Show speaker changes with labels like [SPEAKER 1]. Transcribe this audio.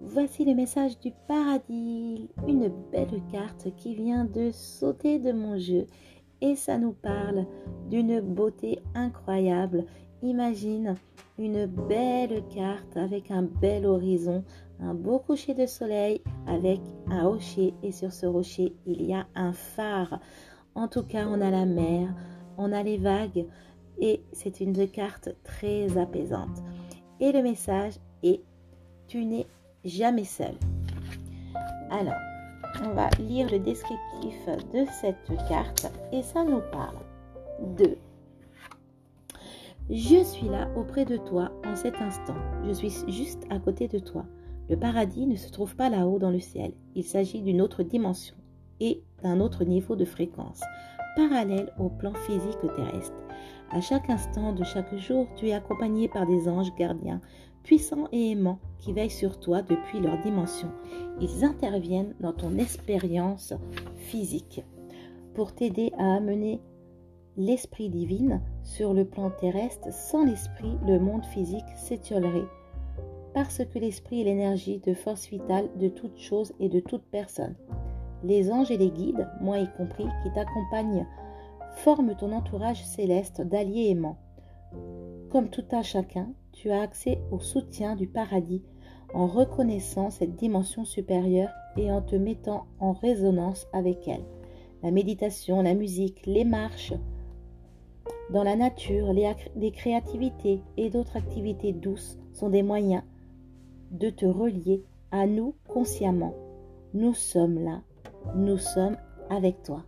[SPEAKER 1] Voici le message du paradis, une belle carte qui vient de sauter de mon jeu et ça nous parle d'une beauté incroyable. Imagine une belle carte avec un bel horizon, un beau coucher de soleil avec un rocher et sur ce rocher il y a un phare. En tout cas, on a la mer, on a les vagues et c'est une carte très apaisante. Et le message est tu n'es jamais seul. Alors, on va lire le descriptif de cette carte et ça nous parle de Je suis là auprès de toi en cet instant. Je suis juste à côté de toi. Le paradis ne se trouve pas là-haut dans le ciel. Il s'agit d'une autre dimension et d'un autre niveau de fréquence, parallèle au plan physique terrestre. À chaque instant de chaque jour, tu es accompagné par des anges gardiens, puissants et aimants, qui veillent sur toi depuis leur dimension. Ils interviennent dans ton expérience physique pour t'aider à amener l'esprit divin sur le plan terrestre. Sans l'esprit, le monde physique s'étiolerait parce que l'esprit est l'énergie de force vitale de toute chose et de toute personne. Les anges et les guides, moi y compris, qui t'accompagnent Forme ton entourage céleste d'alliés aimants comme tout un chacun, tu as accès au soutien du paradis en reconnaissant cette dimension supérieure et en te mettant en résonance avec elle. La méditation, la musique, les marches dans la nature, les, les créativités et d'autres activités douces sont des moyens de te relier à nous consciemment. Nous sommes là, nous sommes avec toi.